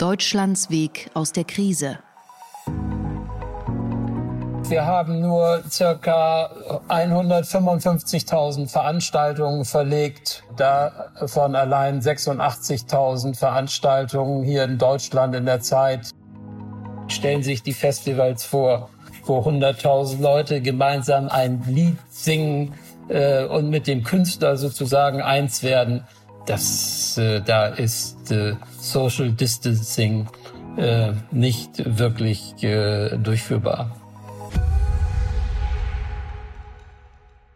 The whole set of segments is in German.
Deutschlands Weg aus der Krise. Wir haben nur circa 155.000 Veranstaltungen verlegt, davon allein 86.000 Veranstaltungen hier in Deutschland in der Zeit. Stellen sich die Festivals vor, wo 100.000 Leute gemeinsam ein Lied singen äh, und mit dem Künstler sozusagen eins werden. Das, äh, da ist äh, Social Distancing äh, nicht wirklich äh, durchführbar.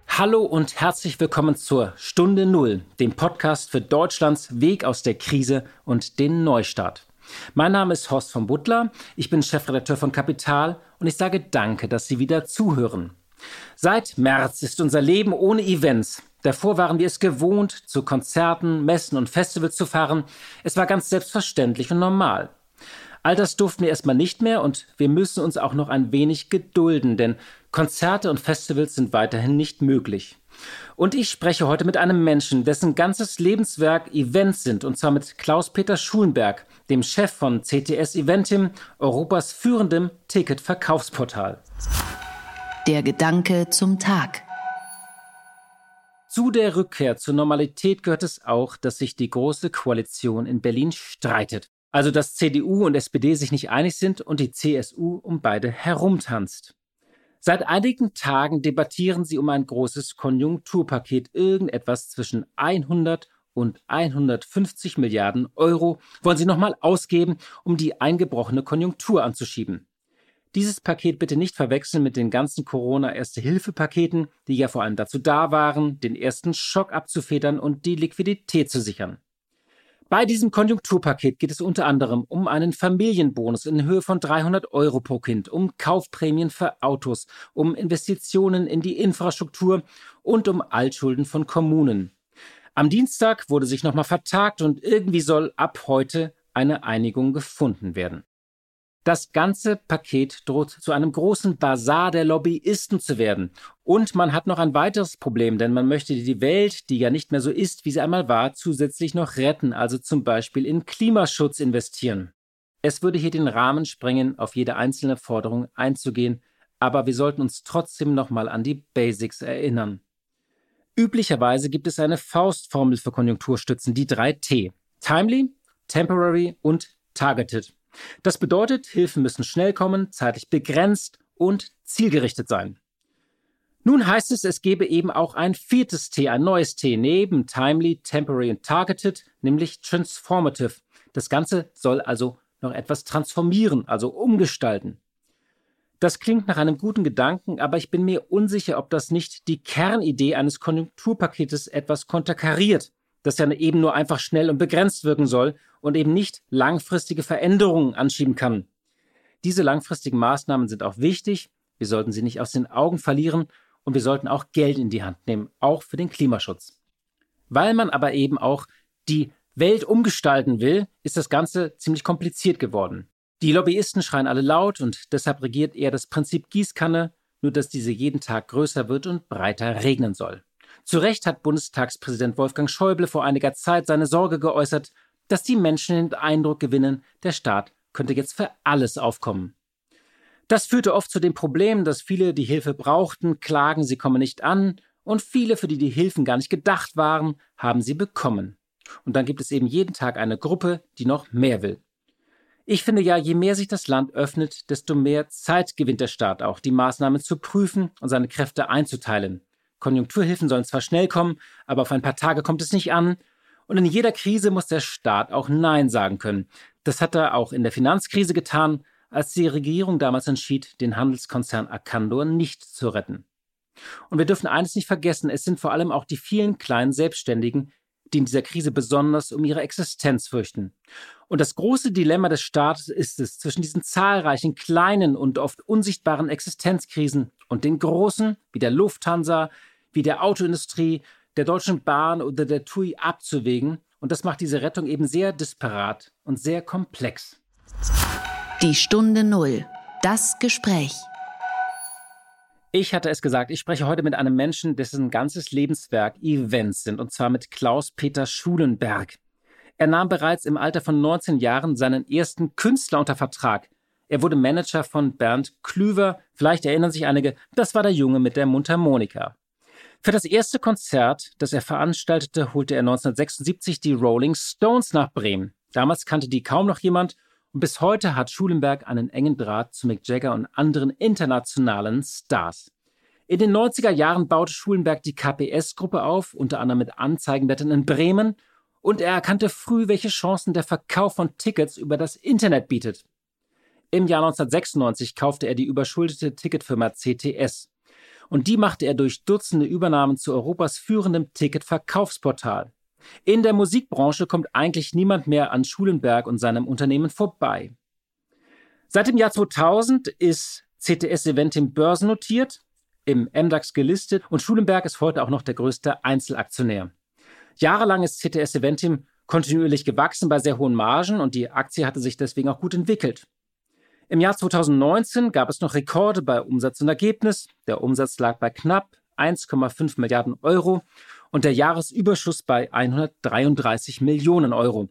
Hallo und herzlich willkommen zur Stunde Null, dem Podcast für Deutschlands Weg aus der Krise und den Neustart. Mein Name ist Horst von Butler, ich bin Chefredakteur von Kapital und ich sage danke, dass Sie wieder zuhören. Seit März ist unser Leben ohne Events. Davor waren wir es gewohnt, zu Konzerten, Messen und Festivals zu fahren. Es war ganz selbstverständlich und normal. All das durften wir erstmal nicht mehr und wir müssen uns auch noch ein wenig gedulden, denn Konzerte und Festivals sind weiterhin nicht möglich. Und ich spreche heute mit einem Menschen, dessen ganzes Lebenswerk Events sind, und zwar mit Klaus-Peter Schulenberg, dem Chef von CTS Eventim, Europas führendem Ticketverkaufsportal. Der Gedanke zum Tag. Zu der Rückkehr zur Normalität gehört es auch, dass sich die Große Koalition in Berlin streitet. Also dass CDU und SPD sich nicht einig sind und die CSU um beide herumtanzt. Seit einigen Tagen debattieren sie um ein großes Konjunkturpaket, irgendetwas zwischen 100 und 150 Milliarden Euro wollen sie nochmal ausgeben, um die eingebrochene Konjunktur anzuschieben. Dieses Paket bitte nicht verwechseln mit den ganzen Corona-Erste-Hilfe-Paketen, die ja vor allem dazu da waren, den ersten Schock abzufedern und die Liquidität zu sichern. Bei diesem Konjunkturpaket geht es unter anderem um einen Familienbonus in Höhe von 300 Euro pro Kind, um Kaufprämien für Autos, um Investitionen in die Infrastruktur und um Altschulden von Kommunen. Am Dienstag wurde sich nochmal vertagt und irgendwie soll ab heute eine Einigung gefunden werden. Das ganze Paket droht zu einem großen Bazar der Lobbyisten zu werden. Und man hat noch ein weiteres Problem, denn man möchte die Welt, die ja nicht mehr so ist, wie sie einmal war, zusätzlich noch retten, also zum Beispiel in Klimaschutz investieren. Es würde hier den Rahmen sprengen, auf jede einzelne Forderung einzugehen, aber wir sollten uns trotzdem nochmal an die Basics erinnern. Üblicherweise gibt es eine Faustformel für Konjunkturstützen, die drei T. Timely, Temporary und Targeted. Das bedeutet, Hilfen müssen schnell kommen, zeitlich begrenzt und zielgerichtet sein. Nun heißt es, es gebe eben auch ein viertes T, ein neues T, neben Timely, Temporary und Targeted, nämlich Transformative. Das Ganze soll also noch etwas transformieren, also umgestalten. Das klingt nach einem guten Gedanken, aber ich bin mir unsicher, ob das nicht die Kernidee eines Konjunkturpaketes etwas konterkariert das ja eben nur einfach schnell und begrenzt wirken soll und eben nicht langfristige Veränderungen anschieben kann. Diese langfristigen Maßnahmen sind auch wichtig, wir sollten sie nicht aus den Augen verlieren und wir sollten auch Geld in die Hand nehmen, auch für den Klimaschutz. Weil man aber eben auch die Welt umgestalten will, ist das Ganze ziemlich kompliziert geworden. Die Lobbyisten schreien alle laut und deshalb regiert eher das Prinzip Gießkanne, nur dass diese jeden Tag größer wird und breiter regnen soll. Zu Recht hat Bundestagspräsident Wolfgang Schäuble vor einiger Zeit seine Sorge geäußert, dass die Menschen den Eindruck gewinnen, der Staat könnte jetzt für alles aufkommen. Das führte oft zu dem Problem, dass viele, die Hilfe brauchten, klagen, sie kommen nicht an, und viele, für die die Hilfen gar nicht gedacht waren, haben sie bekommen. Und dann gibt es eben jeden Tag eine Gruppe, die noch mehr will. Ich finde ja, je mehr sich das Land öffnet, desto mehr Zeit gewinnt der Staat auch, die Maßnahmen zu prüfen und seine Kräfte einzuteilen. Konjunkturhilfen sollen zwar schnell kommen, aber auf ein paar Tage kommt es nicht an. Und in jeder Krise muss der Staat auch Nein sagen können. Das hat er auch in der Finanzkrise getan, als die Regierung damals entschied, den Handelskonzern Arcandor nicht zu retten. Und wir dürfen eines nicht vergessen, es sind vor allem auch die vielen kleinen Selbstständigen, die in dieser Krise besonders um ihre Existenz fürchten. Und das große Dilemma des Staates ist es, zwischen diesen zahlreichen kleinen und oft unsichtbaren Existenzkrisen und den großen, wie der Lufthansa, wie der Autoindustrie, der Deutschen Bahn oder der TUI abzuwägen. Und das macht diese Rettung eben sehr disparat und sehr komplex. Die Stunde Null. Das Gespräch. Ich hatte es gesagt, ich spreche heute mit einem Menschen, dessen ganzes Lebenswerk Events sind, und zwar mit Klaus-Peter Schulenberg. Er nahm bereits im Alter von 19 Jahren seinen ersten Künstler unter Vertrag. Er wurde Manager von Bernd Klüver. Vielleicht erinnern sich einige, das war der Junge mit der Mundharmonika. Für das erste Konzert, das er veranstaltete, holte er 1976 die Rolling Stones nach Bremen. Damals kannte die kaum noch jemand und bis heute hat Schulenberg einen engen Draht zu Mick Jagger und anderen internationalen Stars. In den 90er Jahren baute Schulenberg die KPS-Gruppe auf, unter anderem mit Anzeigenblättern in Bremen, und er erkannte früh, welche Chancen der Verkauf von Tickets über das Internet bietet. Im Jahr 1996 kaufte er die überschuldete Ticketfirma CTS. Und die machte er durch Dutzende Übernahmen zu Europas führendem Ticketverkaufsportal. In der Musikbranche kommt eigentlich niemand mehr an Schulenberg und seinem Unternehmen vorbei. Seit dem Jahr 2000 ist CTS Eventim börsennotiert, im MDAX gelistet und Schulenberg ist heute auch noch der größte Einzelaktionär. Jahrelang ist CTS Eventim kontinuierlich gewachsen bei sehr hohen Margen und die Aktie hatte sich deswegen auch gut entwickelt. Im Jahr 2019 gab es noch Rekorde bei Umsatz und Ergebnis. Der Umsatz lag bei knapp 1,5 Milliarden Euro und der Jahresüberschuss bei 133 Millionen Euro.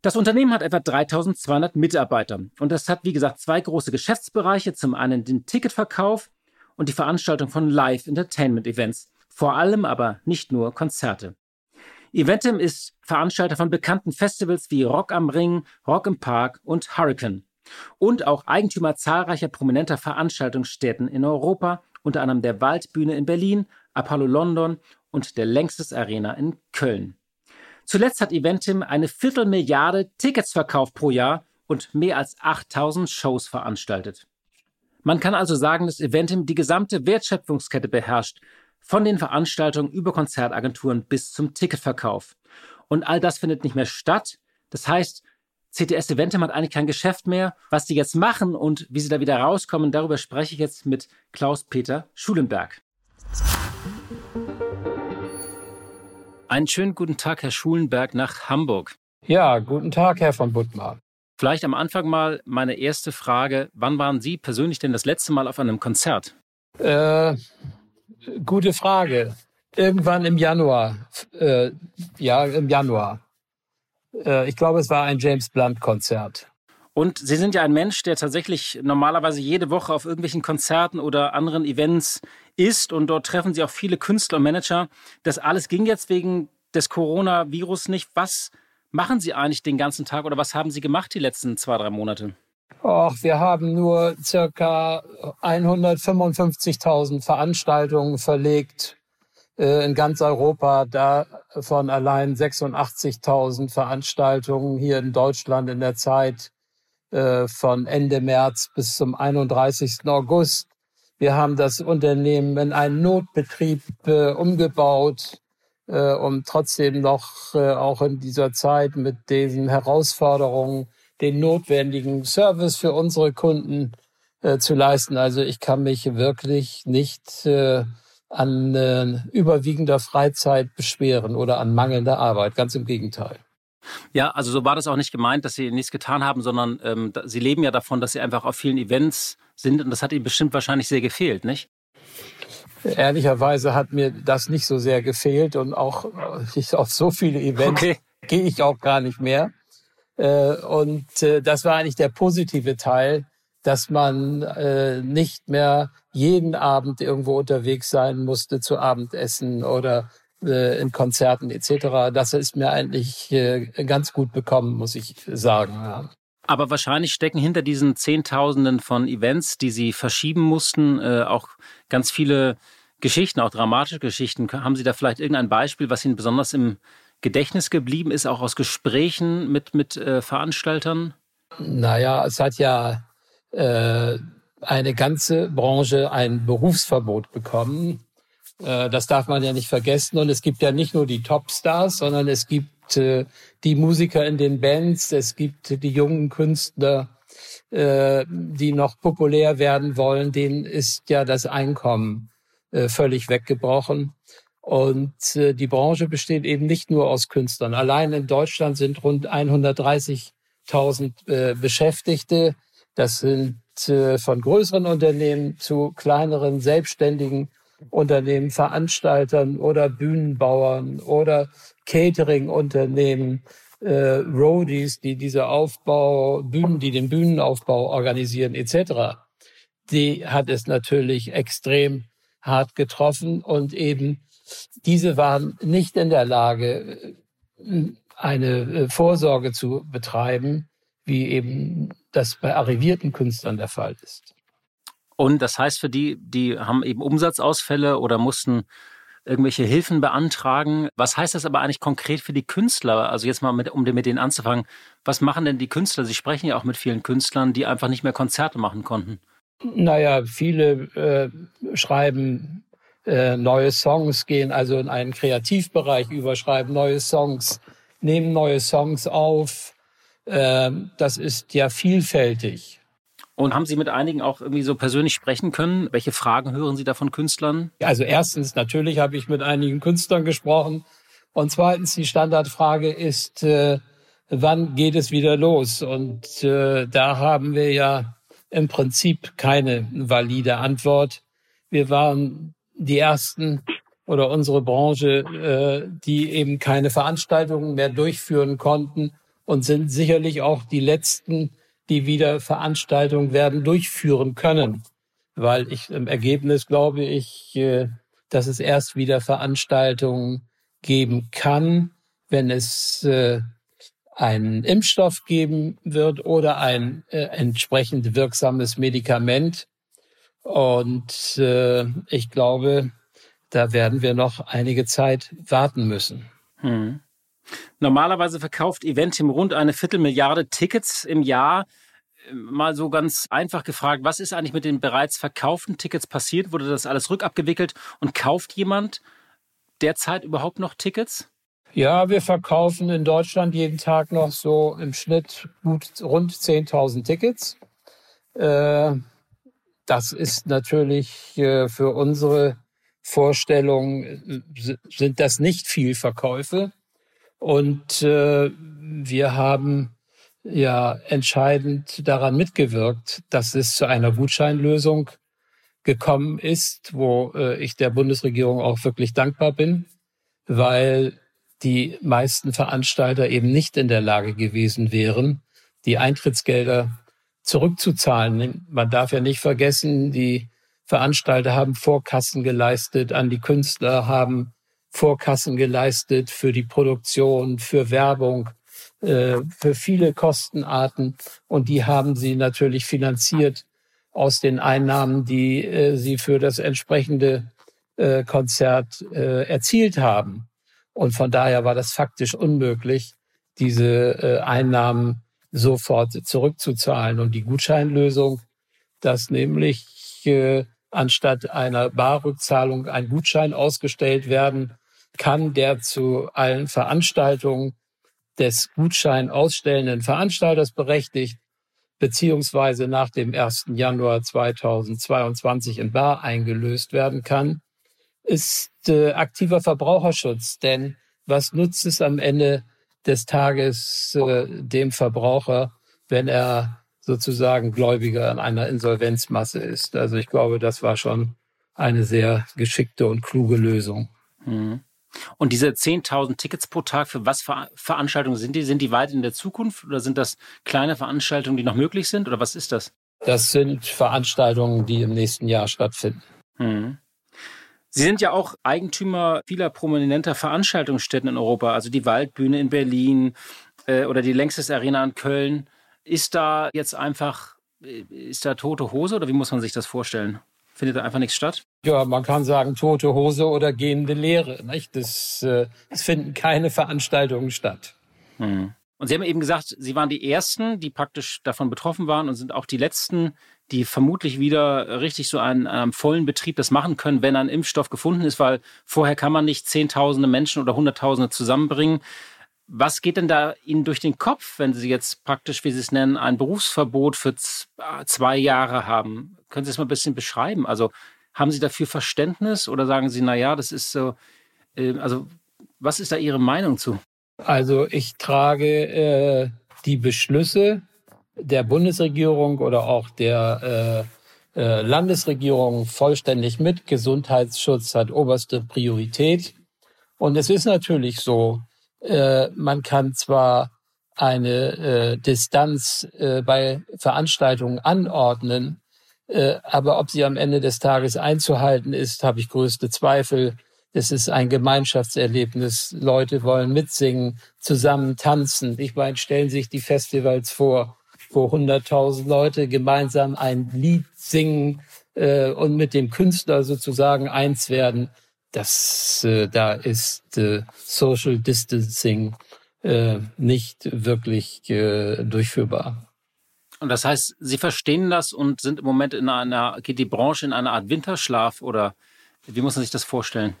Das Unternehmen hat etwa 3200 Mitarbeiter und es hat, wie gesagt, zwei große Geschäftsbereiche. Zum einen den Ticketverkauf und die Veranstaltung von Live-Entertainment-Events, vor allem aber nicht nur Konzerte. Eventim ist Veranstalter von bekannten Festivals wie Rock am Ring, Rock im Park und Hurricane. Und auch Eigentümer zahlreicher prominenter Veranstaltungsstätten in Europa, unter anderem der Waldbühne in Berlin, Apollo London und der Längstes Arena in Köln. Zuletzt hat Eventim eine Viertelmilliarde Tickets verkauft pro Jahr und mehr als 8000 Shows veranstaltet. Man kann also sagen, dass Eventim die gesamte Wertschöpfungskette beherrscht, von den Veranstaltungen über Konzertagenturen bis zum Ticketverkauf. Und all das findet nicht mehr statt. Das heißt, CTS Eventim hat eigentlich kein Geschäft mehr. Was die jetzt machen und wie sie da wieder rauskommen, darüber spreche ich jetzt mit Klaus-Peter Schulenberg. Einen schönen guten Tag, Herr Schulenberg, nach Hamburg. Ja, guten Tag, Herr von Buttmar. Vielleicht am Anfang mal meine erste Frage. Wann waren Sie persönlich denn das letzte Mal auf einem Konzert? Äh, gute Frage. Irgendwann im Januar. Äh, ja, im Januar. Äh, ich glaube, es war ein James Blunt-Konzert. Und Sie sind ja ein Mensch, der tatsächlich normalerweise jede Woche auf irgendwelchen Konzerten oder anderen Events ist und dort treffen Sie auch viele Künstler und Manager. Das alles ging jetzt wegen des Coronavirus nicht. Was machen Sie eigentlich den ganzen Tag oder was haben Sie gemacht die letzten zwei, drei Monate? Och, wir haben nur circa 155.000 Veranstaltungen verlegt in ganz Europa, davon allein 86.000 Veranstaltungen hier in Deutschland in der Zeit äh, von Ende März bis zum 31. August. Wir haben das Unternehmen in einen Notbetrieb äh, umgebaut, äh, um trotzdem noch äh, auch in dieser Zeit mit diesen Herausforderungen den notwendigen Service für unsere Kunden äh, zu leisten. Also ich kann mich wirklich nicht äh, an äh, überwiegender Freizeit beschweren oder an mangelnder Arbeit. Ganz im Gegenteil. Ja, also so war das auch nicht gemeint, dass Sie nichts getan haben, sondern ähm, Sie leben ja davon, dass Sie einfach auf vielen Events sind und das hat Ihnen bestimmt wahrscheinlich sehr gefehlt, nicht? Ehrlicherweise hat mir das nicht so sehr gefehlt und auch ich, auf so viele Events okay. gehe ich auch gar nicht mehr. Äh, und äh, das war eigentlich der positive Teil, dass man äh, nicht mehr jeden Abend irgendwo unterwegs sein musste zu Abendessen oder äh, in Konzerten etc. Das ist mir eigentlich äh, ganz gut bekommen, muss ich sagen. Ja. Aber wahrscheinlich stecken hinter diesen Zehntausenden von Events, die Sie verschieben mussten, äh, auch ganz viele Geschichten, auch dramatische Geschichten. Haben Sie da vielleicht irgendein Beispiel, was Ihnen besonders im Gedächtnis geblieben ist, auch aus Gesprächen mit, mit äh, Veranstaltern? Naja, es hat ja äh, eine ganze Branche ein Berufsverbot bekommen Äh, das darf man ja nicht vergessen. Und es gibt ja nicht nur die Topstars, sondern es gibt äh, die Musiker in den Bands, es gibt die jungen Künstler, äh, die noch populär werden wollen. Denen ist ja das Einkommen völlig weggebrochen. Und die Branche besteht eben nicht nur aus Künstlern. Allein in Deutschland sind rund 130.000 Beschäftigte. Das sind von größeren Unternehmen zu kleineren Selbstständigen Unternehmen, Veranstaltern oder Bühnenbauern oder Catering-Unternehmen, äh, Roadies, die diese Aufbau, Bühnen, die den Bühnenaufbau organisieren, etc. Die hat es natürlich extrem hart getroffen und eben diese waren nicht in der Lage, eine äh, Vorsorge zu betreiben, wie eben das bei arrivierten Künstlern der Fall ist. Und das heißt für die, die haben eben Umsatzausfälle oder mussten irgendwelche Hilfen beantragen. Was heißt das aber eigentlich konkret für die Künstler? Also jetzt mal mit, um mit denen anzufangen. Was machen denn die Künstler? Sie sprechen ja auch mit vielen Künstlern, die einfach nicht mehr Konzerte machen konnten. Naja, viele äh, schreiben äh, neue Songs, gehen also in einen Kreativbereich über, schreiben neue Songs, nehmen neue Songs auf. Äh, das ist ja vielfältig. Und haben Sie mit einigen auch irgendwie so persönlich sprechen können? Welche Fragen hören Sie da von Künstlern? Also erstens, natürlich habe ich mit einigen Künstlern gesprochen. Und zweitens, die Standardfrage ist, äh, wann geht es wieder los? Und äh, da haben wir ja im Prinzip keine valide Antwort. Wir waren die ersten oder unsere Branche, äh, die eben keine Veranstaltungen mehr durchführen konnten und sind sicherlich auch die letzten, die wieder Veranstaltungen werden durchführen können. Weil ich im Ergebnis glaube ich, äh, dass es erst wieder Veranstaltungen geben kann, wenn es äh, einen Impfstoff geben wird oder ein äh, entsprechend wirksames Medikament. Und ich glaube, da werden wir noch einige Zeit warten müssen. Hm. Normalerweise verkauft Eventim rund eine Viertelmilliarde Tickets im Jahr. Mal so ganz einfach gefragt, was ist eigentlich mit den bereits verkauften Tickets passiert? Wurde das alles rückabgewickelt und kauft jemand derzeit überhaupt noch Tickets? Ja, wir verkaufen in Deutschland jeden Tag noch so im Schnitt gut rund 10.000 Tickets. Äh, das ist natürlich äh, für unsere Vorstellung äh, sind das nicht viel Verkäufe. Und äh, wir haben ja entscheidend daran mitgewirkt, dass es zu einer Gutscheinlösung gekommen ist, wo äh, ich der Bundesregierung auch wirklich dankbar bin, weil die meisten Veranstalter eben nicht in der Lage gewesen wären, die Eintrittsgelder zurückzuzahlen. Man darf ja nicht vergessen, die Veranstalter haben Vorkassen geleistet an die Künstler, haben Vorkassen geleistet für die Produktion, für Werbung, äh, für viele Kostenarten. Und die haben sie natürlich finanziert aus den Einnahmen, die äh, sie für das entsprechende äh, Konzert erzielt haben. Und von daher war das faktisch unmöglich, diese Einnahmen sofort zurückzuzahlen. Und die Gutscheinlösung, dass nämlich anstatt einer Barrückzahlung ein Gutschein ausgestellt werden kann, der zu allen Veranstaltungen des Gutschein ausstellenden Veranstalters berechtigt, beziehungsweise nach dem 1. Januar 2022 in Bar eingelöst werden kann, ist äh, aktiver Verbraucherschutz. Denn was nutzt es am Ende des Tages äh, dem Verbraucher, wenn er sozusagen Gläubiger an einer Insolvenzmasse ist? Also ich glaube, das war schon eine sehr geschickte und kluge Lösung. Mhm. Und diese 10.000 Tickets pro Tag, für was für Veranstaltungen sind die? Sind die weit in der Zukunft oder sind das kleine Veranstaltungen, die noch möglich sind oder was ist das? Das sind Veranstaltungen, die im nächsten Jahr stattfinden. Hm. Sie sind ja auch Eigentümer vieler prominenter Veranstaltungsstätten in Europa, also die Waldbühne in Berlin äh, oder die Längstes Arena in Köln. Ist da jetzt einfach, äh, ist da tote Hose oder wie muss man sich das vorstellen? Findet da einfach nichts statt? Ja, man kann sagen tote Hose oder gehende Leere. Nicht? Das, äh, es finden keine Veranstaltungen statt. Hm. Und Sie haben eben gesagt, Sie waren die Ersten, die praktisch davon betroffen waren und sind auch die Letzten, die vermutlich wieder richtig so an einem vollen Betrieb das machen können, wenn ein Impfstoff gefunden ist, weil vorher kann man nicht Zehntausende Menschen oder Hunderttausende zusammenbringen. Was geht denn da Ihnen durch den Kopf, wenn Sie jetzt praktisch, wie Sie es nennen, ein Berufsverbot für zwei Jahre haben? Können Sie es mal ein bisschen beschreiben? Also haben Sie dafür Verständnis oder sagen Sie, na ja, das ist so, äh, also was ist da Ihre Meinung zu? Also ich trage äh, die Beschlüsse der Bundesregierung oder auch der äh, äh, Landesregierung vollständig mit. Gesundheitsschutz hat oberste Priorität. Und es ist natürlich so, äh, man kann zwar eine äh, Distanz äh, bei Veranstaltungen anordnen, aber ob sie am Ende des Tages einzuhalten ist, habe ich größte Zweifel. Es ist ein Gemeinschaftserlebnis. Leute wollen mitsingen, zusammen tanzen. Ich meine, stellen sich die Festivals vor, wo 100.000 Leute gemeinsam ein Lied singen äh, und mit dem Künstler sozusagen eins werden. Das, äh, da ist äh, Social Distancing äh, nicht wirklich äh, durchführbar. Und das heißt, Sie verstehen das und sind im Moment in einer, geht die Branche in eine Art Winterschlaf oder wie muss man sich das vorstellen?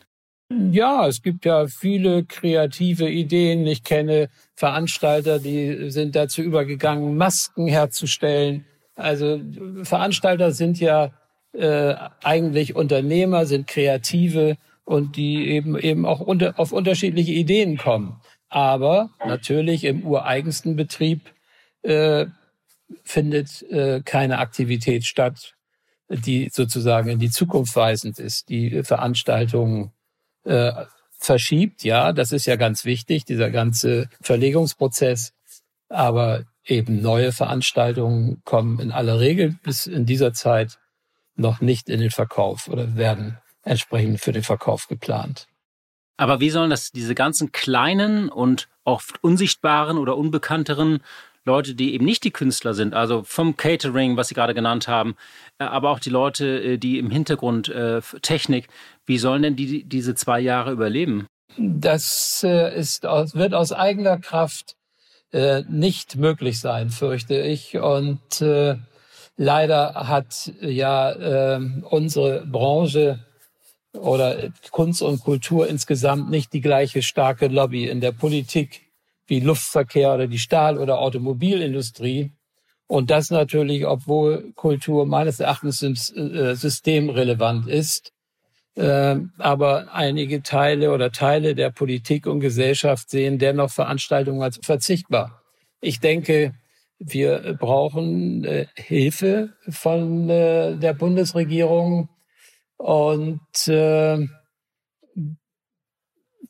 Ja, es gibt ja viele kreative Ideen. Ich kenne Veranstalter, die sind dazu übergegangen, Masken herzustellen. Also Veranstalter sind ja äh, eigentlich Unternehmer, sind Kreative und die eben eben auch unter, auf unterschiedliche Ideen kommen. Aber natürlich im ureigensten Betrieb äh, findet äh, keine Aktivität statt, die sozusagen in die Zukunft weisend ist. Die Veranstaltungen äh, verschiebt. Ja, das ist ja ganz wichtig, dieser ganze Verlegungsprozess. Aber eben neue Veranstaltungen kommen in aller Regel bis in dieser Zeit noch nicht in den Verkauf oder werden entsprechend für den Verkauf geplant. Aber wie sollen das diese ganzen kleinen und oft unsichtbaren oder unbekannteren Leute, die eben nicht die Künstler sind, also vom Catering, was Sie gerade genannt haben, äh, aber auch die Leute, äh, die im Hintergrund äh, Technik, wie sollen denn die diese zwei Jahre überleben? Das ist, wird aus eigener Kraft nicht möglich sein, fürchte ich. Und leider hat ja unsere Branche oder Kunst und Kultur insgesamt nicht die gleiche starke Lobby in der Politik wie Luftverkehr oder die Stahl- oder Automobilindustrie. Und das natürlich, obwohl Kultur meines Erachtens äh, systemrelevant ist. Ähm, aber einige Teile oder Teile der Politik und Gesellschaft sehen dennoch Veranstaltungen als verzichtbar. Ich denke, wir brauchen äh, Hilfe von äh, der Bundesregierung und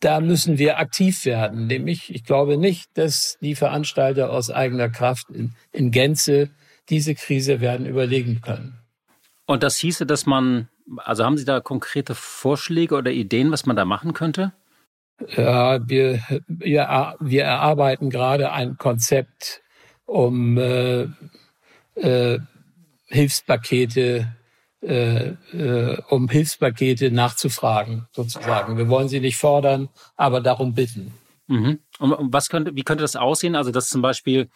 da müssen wir aktiv werden. Nämlich, ich glaube nicht, dass die Veranstalter aus eigener Kraft in, in Gänze diese Krise werden überlegen können. Und das hieße, dass man, also haben Sie da konkrete Vorschläge oder Ideen, was man da machen könnte? Ja, wir, wir, wir erarbeiten gerade ein Konzept, um äh, äh, Hilfspakete äh, äh, um Hilfspakete nachzufragen, sozusagen. Wir wollen sie nicht fordern, aber darum bitten. Mhm. Und was könnte, wie könnte das aussehen? Also, das zum Beispiel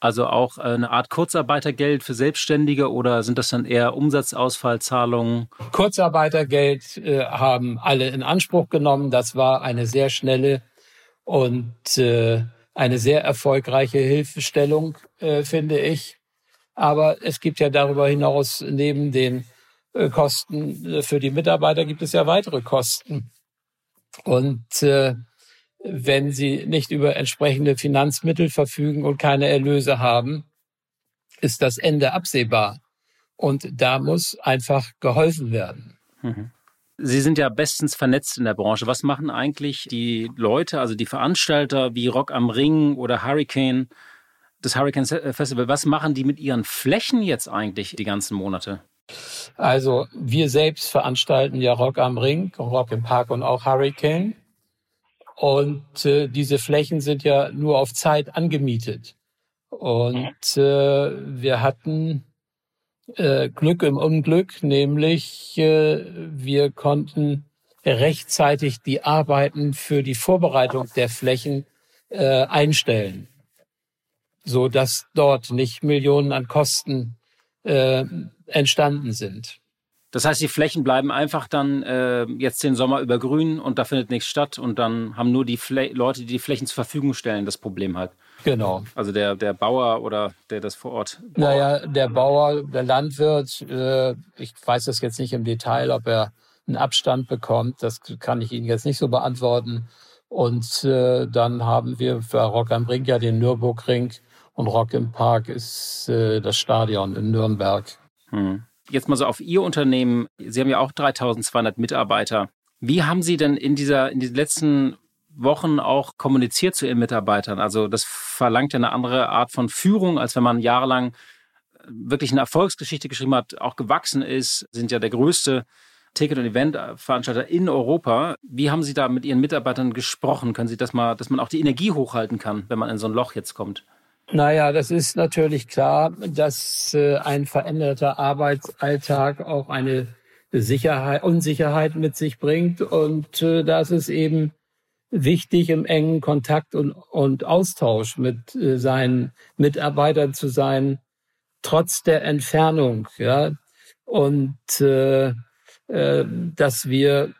also auch eine Art Kurzarbeitergeld für Selbstständige oder sind das dann eher Umsatzausfallzahlungen? Kurzarbeitergeld äh, haben alle in Anspruch genommen. Das war eine sehr schnelle und äh, eine sehr erfolgreiche Hilfestellung, äh, finde ich. Aber es gibt ja darüber hinaus neben den äh, Kosten äh, für die Mitarbeiter gibt es ja weitere Kosten. Und äh, wenn sie nicht über entsprechende Finanzmittel verfügen und keine Erlöse haben, ist das Ende absehbar. Und da muss einfach geholfen werden. Mhm. Sie sind ja bestens vernetzt in der Branche. Was machen eigentlich die Leute, also die Veranstalter wie Rock am Ring oder Hurricane, das Hurricane Festival, was machen die mit ihren Flächen jetzt eigentlich die ganzen Monate? Also wir selbst veranstalten ja Rock am Ring, Rock im Park und auch Hurricane. Und äh, diese Flächen sind ja nur auf Zeit angemietet. Und äh, wir hatten äh, Glück im Unglück, nämlich äh, wir konnten rechtzeitig die Arbeiten für die Vorbereitung der Flächen äh, einstellen. so dass dort nicht Millionen an Kosten äh, entstanden sind. Das heißt, die Flächen bleiben einfach dann äh, jetzt den Sommer über grün und da findet nichts statt und dann haben nur die Fl Leute, die die Flächen zur Verfügung stellen, das Problem halt. Genau. Also der, der Bauer oder der das vor Ort. Naja, der Bauer, der Landwirt, äh, ich weiß das jetzt nicht im Detail, ob er einen Abstand bekommt, das kann ich Ihnen jetzt nicht so beantworten. Und äh, dann haben wir für Rock am Ring ja den Nürburgring und Rock im Park ist äh, das Stadion in Nürnberg. Hm. Jetzt mal so auf Ihr Unternehmen. Sie haben ja auch 3200 Mitarbeiter. Wie haben Sie denn in dieser, in den letzten Wochen auch kommuniziert zu Ihren Mitarbeitern? Also das verlangt ja eine andere Art von Führung, als wenn man jahrelang äh, wirklich eine Erfolgsgeschichte geschrieben hat, auch gewachsen ist, sind ja der größte Ticket- und Eventveranstalter in Europa. Wie haben Sie da mit Ihren Mitarbeitern gesprochen? Können Sie das mal, dass man auch die Energie hochhalten kann, wenn man in so ein Loch jetzt kommt? Naja, das ist natürlich klar, dass äh, ein veränderter Arbeitsalltag auch eine Sicherheit, Unsicherheit mit sich bringt und äh, das ist eben wichtig, im engen Kontakt und, und Austausch mit äh, seinen Mitarbeitern zu sein, trotz der Entfernung, ja. Und äh, äh, dass wir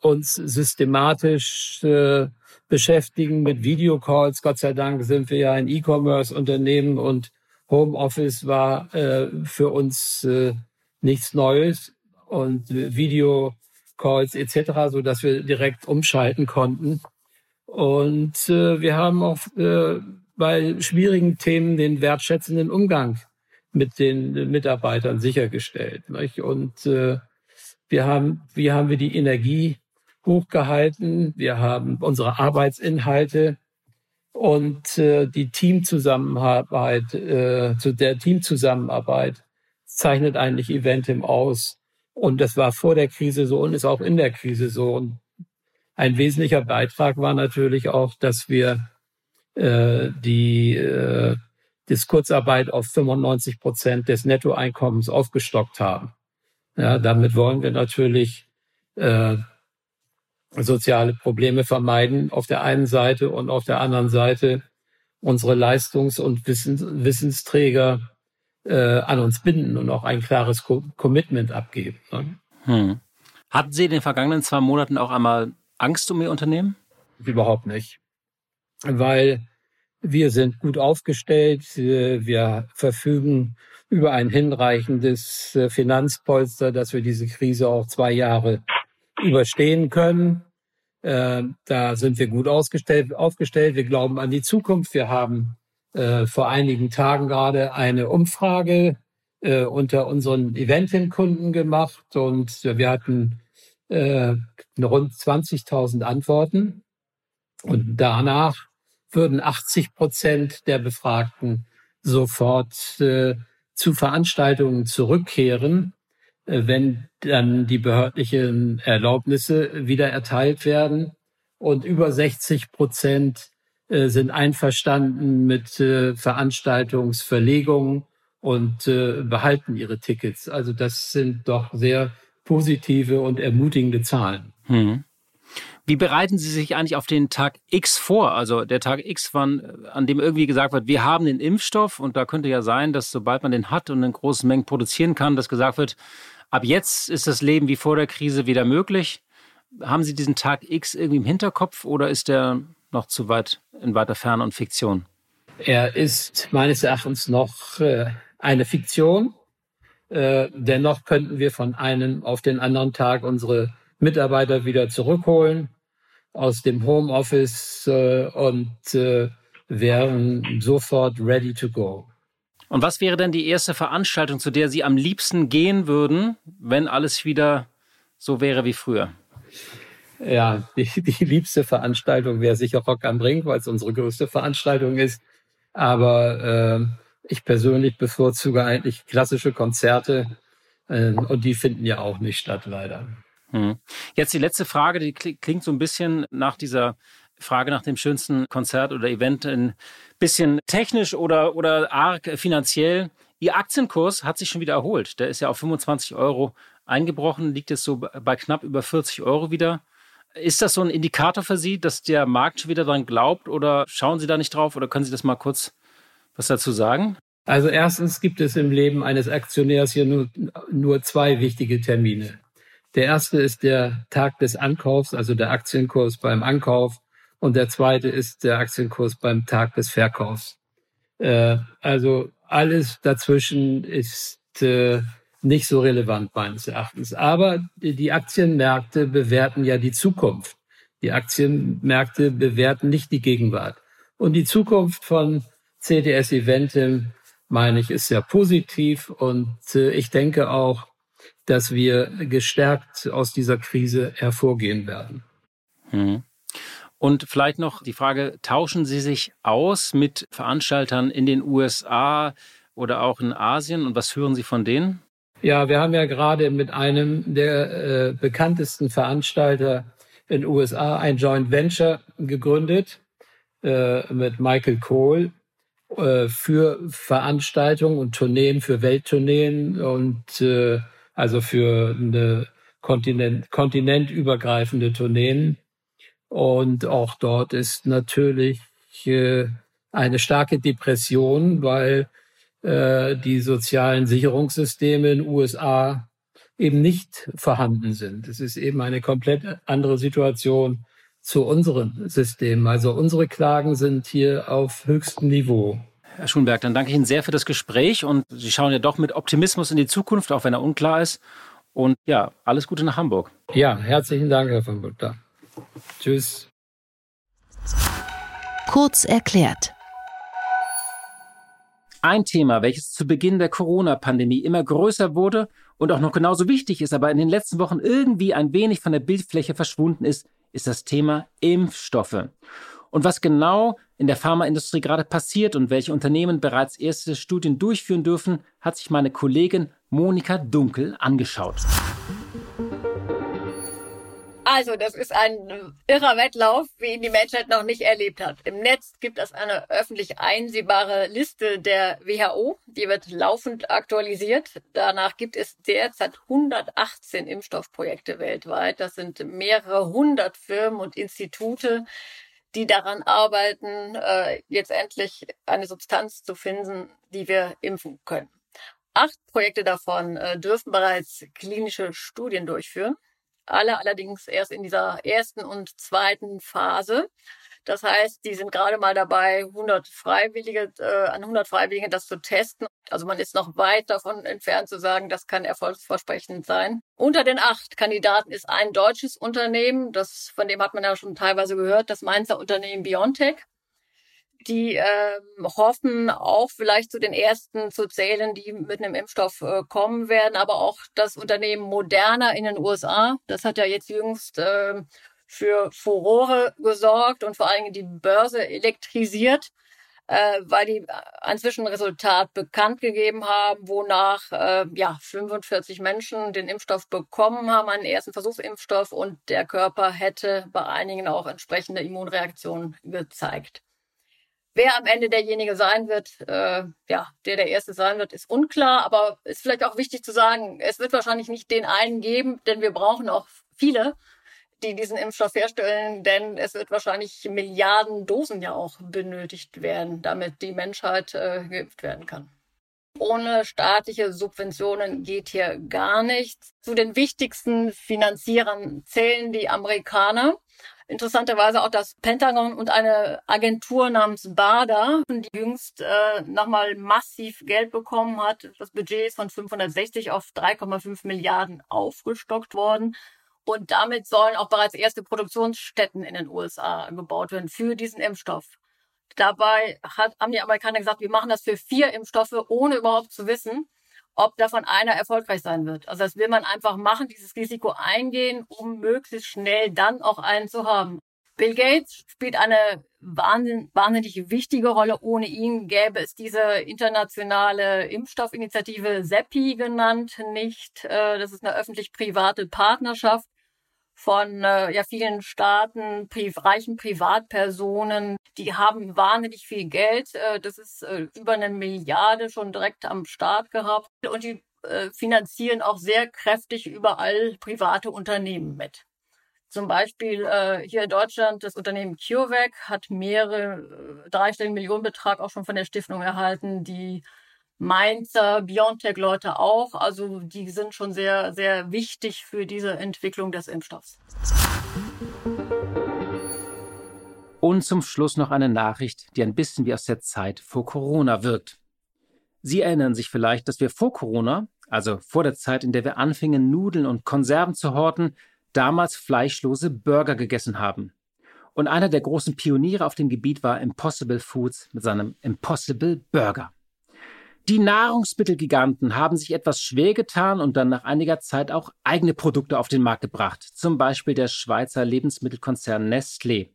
uns systematisch äh, beschäftigen mit Videocalls. Gott sei Dank sind wir ja ein E-Commerce-Unternehmen und Homeoffice war äh, für uns äh, nichts Neues und Videocalls etc., so dass wir direkt umschalten konnten. Und äh, wir haben auch äh, bei schwierigen Themen den wertschätzenden Umgang mit den Mitarbeitern sichergestellt. Nicht? Und äh, wir haben, wie haben wir die Energie hochgehalten. Wir haben unsere Arbeitsinhalte und äh, die Teamzusammenarbeit, äh, zu der Teamzusammenarbeit zeichnet eigentlich Eventim aus. Und das war vor der Krise so und ist auch in der Krise so. Und ein wesentlicher Beitrag war natürlich auch, dass wir äh, die äh, das Kurzarbeit auf 95 Prozent des Nettoeinkommens aufgestockt haben. Ja, damit wollen wir natürlich äh, soziale Probleme vermeiden auf der einen Seite und auf der anderen Seite unsere Leistungs- und Wissens Wissensträger äh, an uns binden und auch ein klares Co Commitment abgeben. Ne? Hm. Hatten Sie in den vergangenen zwei Monaten auch einmal Angst um Ihr Unternehmen? Überhaupt nicht. Weil wir sind gut aufgestellt, wir verfügen über ein hinreichendes äh, Finanzpolster, dass wir diese Krise auch zwei Jahre überstehen können. Äh, da sind wir gut ausgestellt, aufgestellt. Wir glauben an die Zukunft. Wir haben äh, vor einigen Tagen gerade eine Umfrage äh, unter unseren Eventim-Kunden gemacht und wir hatten äh, rund 20.000 Antworten. Und danach würden 80 Prozent der Befragten sofort äh, zu Veranstaltungen zurückkehren, wenn dann die behördlichen Erlaubnisse wieder erteilt werden. Und über 60 Prozent äh, sind einverstanden mit äh, Veranstaltungsverlegungen und behalten ihre Tickets. Also das sind doch sehr positive und ermutigende Zahlen. Hm. Wie bereiten Sie sich eigentlich auf den Tag X vor? Also der Tag X, wann, an dem irgendwie gesagt wird, wir haben den Impfstoff und da könnte ja sein, dass sobald man den hat und in großen Mengen produzieren kann, dass gesagt wird, ab jetzt ist das Leben wie vor der Krise wieder möglich. Haben Sie diesen Tag X irgendwie im Hinterkopf oder ist der noch zu weit in weiter Ferne und Fiktion? Er ist meines Erachtens noch äh, eine Fiktion. Äh, dennoch könnten wir von einem auf den anderen Tag unsere Mitarbeiter wieder zurückholen aus dem Homeoffice äh, und wären sofort ready to go. Und was wäre denn die erste Veranstaltung, zu der Sie am liebsten gehen würden, wenn alles wieder so wäre wie früher? Ja, die, die liebste Veranstaltung wäre sicher Rock am Ring, weil es unsere größte Veranstaltung ist. Aber äh, ich persönlich bevorzuge eigentlich klassische Konzerte äh, und die finden ja auch nicht statt, leider. Hm. Jetzt die letzte Frage, die klingt so ein bisschen nach dieser Frage nach dem schönsten Konzert oder Event ein bisschen technisch oder, oder arg finanziell. Ihr Aktienkurs hat sich schon wieder erholt. Der ist ja auf 25 Euro eingebrochen, liegt jetzt so bei knapp über 40 Euro wieder. Ist das so ein Indikator für Sie, dass der Markt schon wieder daran glaubt oder schauen Sie da nicht drauf oder können Sie das mal kurz Was dazu sagen? Also erstens gibt es im Leben eines Aktionärs hier nur, nur zwei wichtige Termine. Der erste ist der Tag des Ankaufs, also der Aktienkurs beim Ankauf. Und der zweite ist der Aktienkurs beim Tag des Verkaufs. Äh, also alles dazwischen ist äh, nicht so relevant meines Erachtens. Aber die Aktienmärkte bewerten ja die Zukunft. Die Aktienmärkte bewerten nicht die Gegenwart. Und die Zukunft von CDS Eventim, meine ich, ist sehr positiv. Und äh, ich denke auch, dass wir gestärkt aus dieser Krise hervorgehen werden. Hm. Und vielleicht noch die Frage, tauschen Sie sich aus mit Veranstaltern in den USA oder auch in Asien und was hören Sie von denen? Ja, wir haben ja gerade mit einem der äh, bekanntesten Veranstalter in den USA ein Joint Venture gegründet äh, mit Michael Cole äh, für Veranstaltungen und Tourneen, für Welttourneen und äh, also für eine Kontinent, kontinentübergreifende Tourneen. Und auch dort ist natürlich äh, eine starke Depression, weil äh, die sozialen Sicherungssysteme in den USA eben nicht vorhanden sind. Es ist eben eine komplett andere Situation zu unseren Systemen. Also unsere Klagen sind hier auf höchstem Niveau. Herr Schulberg, dann danke ich Ihnen sehr für das Gespräch und Sie schauen ja doch mit Optimismus in die Zukunft, auch wenn er unklar ist. Und ja, alles Gute nach Hamburg. Ja, herzlichen Dank, Herr von Butter. Tschüss. Kurz erklärt. Ein Thema, welches zu Beginn der Corona-Pandemie immer größer wurde und auch noch genauso wichtig ist, aber in den letzten Wochen irgendwie ein wenig von der Bildfläche verschwunden ist, ist das Thema Impfstoffe. Und was genau in der Pharmaindustrie gerade passiert und welche Unternehmen bereits erste Studien durchführen dürfen, hat sich meine Kollegin Monika Dunkel angeschaut. Also, das ist ein irrer Wettlauf, wie ihn die Menschheit noch nicht erlebt hat. Im Netz gibt es eine öffentlich einsehbare Liste der WHO. Die wird laufend aktualisiert. Danach gibt es derzeit 118 Impfstoffprojekte weltweit. Das sind mehrere hundert Firmen und Institute, die daran arbeiten, äh, jetzt endlich eine Substanz zu finden, die wir impfen können. Acht Projekte davon äh, dürfen bereits klinische Studien durchführen alle allerdings erst in dieser ersten und zweiten Phase. Das heißt, die sind gerade mal dabei, 100 Freiwillige, äh, an 100 Freiwilligen das zu testen. Also man ist noch weit davon entfernt zu sagen, das kann erfolgsversprechend sein. Unter den acht Kandidaten ist ein deutsches Unternehmen, das, von dem hat man ja schon teilweise gehört, das Mainzer Unternehmen Biontech die äh, hoffen auch vielleicht zu den ersten zu zählen, die mit einem Impfstoff äh, kommen werden, aber auch das Unternehmen Moderna in den USA, das hat ja jetzt jüngst äh, für Furore gesorgt und vor allen Dingen die Börse elektrisiert, äh, weil die ein Zwischenresultat bekannt gegeben haben, wonach äh, ja 45 Menschen den Impfstoff bekommen haben, einen ersten Versuchsimpfstoff und der Körper hätte bei einigen auch entsprechende Immunreaktionen gezeigt. Wer am Ende derjenige sein wird, äh, ja, der der Erste sein wird, ist unklar. Aber ist vielleicht auch wichtig zu sagen, es wird wahrscheinlich nicht den einen geben, denn wir brauchen auch viele, die diesen Impfstoff herstellen, denn es wird wahrscheinlich Milliarden Dosen ja auch benötigt werden, damit die Menschheit äh, geimpft werden kann. Ohne staatliche Subventionen geht hier gar nichts. Zu den wichtigsten Finanzierern zählen die Amerikaner interessanterweise auch das Pentagon und eine Agentur namens BADA, die jüngst äh, nochmal massiv Geld bekommen hat. Das Budget ist von 560 auf 3,5 Milliarden aufgestockt worden. Und damit sollen auch bereits erste Produktionsstätten in den USA gebaut werden für diesen Impfstoff. Dabei hat, haben die Amerikaner gesagt, wir machen das für vier Impfstoffe, ohne überhaupt zu wissen, ob davon einer erfolgreich sein wird. Also das will man einfach machen, dieses Risiko eingehen, um möglichst schnell dann auch einen zu haben. Bill Gates spielt eine wahnsinnig wichtige Rolle. Ohne ihn gäbe es diese internationale Impfstoffinitiative SEPI genannt nicht. Äh, das ist eine öffentlich-private Partnerschaft von äh, ja vielen Staaten, pri reichen Privatpersonen, die haben wahnsinnig viel Geld. Äh, das ist äh, über eine Milliarde schon direkt am Start gehabt und die äh, finanzieren auch sehr kräftig überall private Unternehmen mit. Zum Beispiel äh, hier in Deutschland, das Unternehmen CureVac hat mehrere äh, dreistelligen Millionenbetrag auch schon von der Stiftung erhalten. Die Mainzer BioNTech-Leute auch. Also die sind schon sehr, sehr wichtig für diese Entwicklung des Impfstoffs. Und zum Schluss noch eine Nachricht, die ein bisschen wie aus der Zeit vor Corona wirkt. Sie erinnern sich vielleicht, dass wir vor Corona, also vor der Zeit, in der wir anfingen, Nudeln und Konserven zu horten, damals fleischlose Burger gegessen haben. Und einer der großen Pioniere auf dem Gebiet war Impossible Foods mit seinem Impossible Burger. Die Nahrungsmittelgiganten haben sich etwas schwer getan und dann nach einiger Zeit auch eigene Produkte auf den Markt gebracht, zum Beispiel der Schweizer Lebensmittelkonzern Nestlé.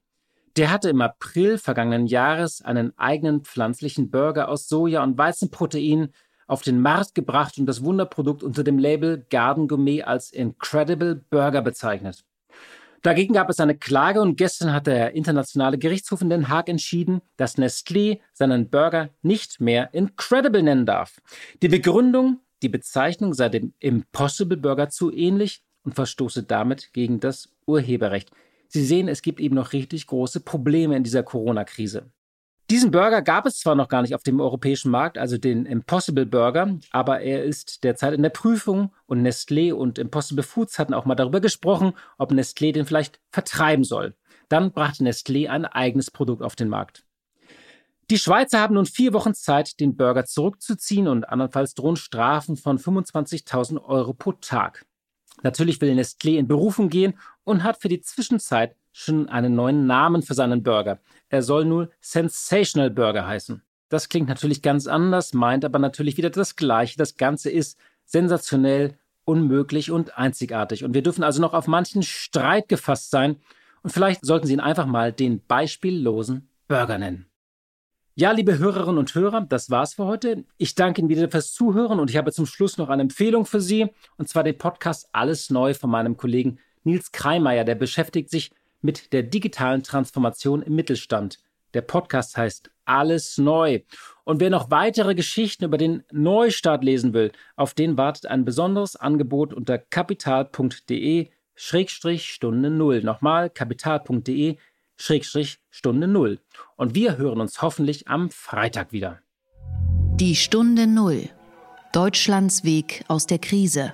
Der hatte im April vergangenen Jahres einen eigenen pflanzlichen Burger aus Soja und Weizenprotein auf den Markt gebracht und das Wunderprodukt unter dem Label Garden Gourmet als Incredible Burger bezeichnet. Dagegen gab es eine Klage und gestern hat der internationale Gerichtshof in Den Haag entschieden, dass Nestlé seinen Burger nicht mehr Incredible nennen darf. Die Begründung, die Bezeichnung sei dem Impossible Burger zu ähnlich und verstoße damit gegen das Urheberrecht. Sie sehen, es gibt eben noch richtig große Probleme in dieser Corona-Krise. Diesen Burger gab es zwar noch gar nicht auf dem europäischen Markt, also den Impossible Burger, aber er ist derzeit in der Prüfung und Nestlé und Impossible Foods hatten auch mal darüber gesprochen, ob Nestlé den vielleicht vertreiben soll. Dann brachte Nestlé ein eigenes Produkt auf den Markt. Die Schweizer haben nun vier Wochen Zeit, den Burger zurückzuziehen und andernfalls drohen Strafen von 25.000 Euro pro Tag. Natürlich will Nestlé in Berufung gehen und hat für die Zwischenzeit schon einen neuen Namen für seinen Burger. Er soll nur Sensational Burger heißen. Das klingt natürlich ganz anders, meint aber natürlich wieder das Gleiche. Das Ganze ist sensationell, unmöglich und einzigartig. Und wir dürfen also noch auf manchen Streit gefasst sein. Und vielleicht sollten Sie ihn einfach mal den beispiellosen Burger nennen. Ja, liebe Hörerinnen und Hörer, das war's für heute. Ich danke Ihnen wieder fürs Zuhören und ich habe zum Schluss noch eine Empfehlung für Sie, und zwar den Podcast Alles Neu von meinem Kollegen Nils Kreimeier. Der beschäftigt sich mit der digitalen Transformation im Mittelstand. Der Podcast heißt Alles Neu. Und wer noch weitere Geschichten über den Neustart lesen will, auf den wartet ein besonderes Angebot unter kapital.de Schrägstrich Stunde Null. Nochmal kapital.de Schrägstrich Stunde Null. Und wir hören uns hoffentlich am Freitag wieder. Die Stunde Null. Deutschlands Weg aus der Krise.